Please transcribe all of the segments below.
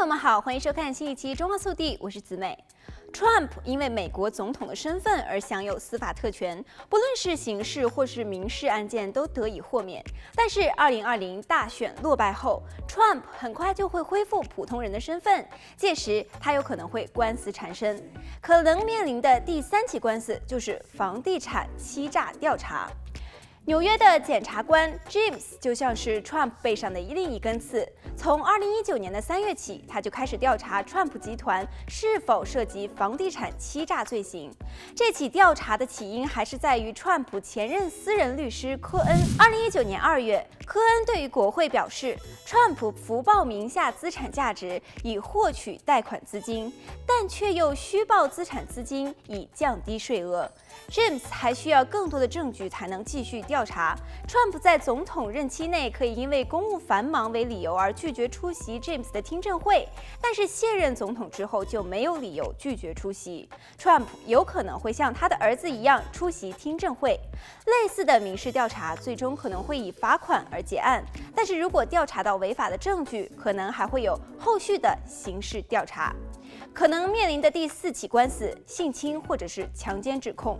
朋友们好，欢迎收看新一期《中华速递》，我是子美。Trump 因为美国总统的身份而享有司法特权，不论是刑事或是民事案件都得以豁免。但是2020大选落败后，Trump 很快就会恢复普通人的身份，届时他有可能会官司缠身，可能面临的第三起官司就是房地产欺诈调查。纽约的检察官 James 就像是 Trump 背上的另一根刺。从2019年的三月起，他就开始调查 Trump 集团是否涉及房地产欺诈罪行。这起调查的起因还是在于 Trump 前任私人律师科恩。2019年2月，科恩对于国会表示，Trump 福报名下资产价值以获取贷款资金，但却又虚报资产资金以降低税额。James 还需要更多的证据才能继续调查。Trump 在总统任期内可以因为公务繁忙为理由而拒绝出席 James 的听证会，但是卸任总统之后就没有理由拒绝出席。Trump 有可能会像他的儿子一样出席听证会。类似的民事调查最终可能会以罚款而结案，但是如果调查到违法的证据，可能还会有后续的刑事调查。可能面临的第四起官司，性侵或者是强奸指控。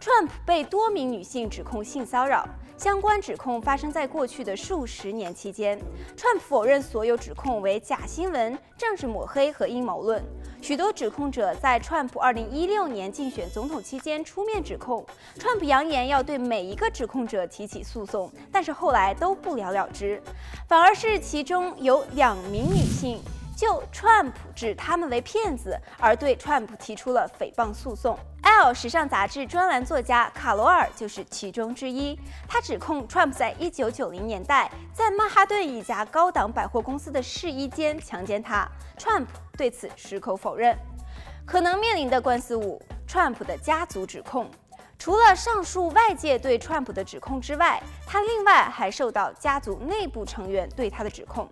Trump 被多名女性指控性骚扰，相关指控发生在过去的数十年期间。Trump 否认所有指控为假新闻、政治抹黑和阴谋论。许多指控者在 Trump 2016年竞选总统期间出面指控，Trump 扬言要对每一个指控者提起诉讼，但是后来都不了了之，反而是其中有两名女性。就 Trump 指他们为骗子而对 Trump 提出了诽谤诉讼。L 时尚杂志专栏作家卡罗尔就是其中之一。他指控 Trump 在1990年代在曼哈顿一家高档百货公司的试衣间强奸他，Trump 对此矢口否认。可能面临的官司五：Trump 的家族指控。除了上述外界对 Trump 的指控之外，他另外还受到家族内部成员对他的指控。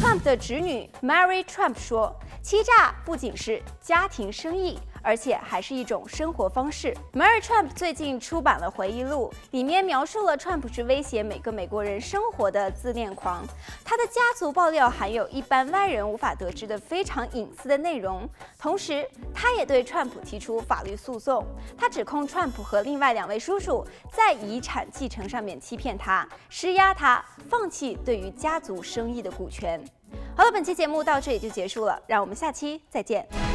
Trump 的侄女 Mary Trump 说，欺诈不仅是家庭生意。而且还是一种生活方式。Mary Trump 最近出版了回忆录，里面描述了 Trump 是威胁每个美国人生活的自恋狂。他的家族爆料含有一般外人无法得知的非常隐私的内容。同时，他也对 Trump 提出法律诉讼。他指控 Trump 和另外两位叔叔在遗产继承上面欺骗他，施压他放弃对于家族生意的股权。好了，本期节目到这里就结束了，让我们下期再见。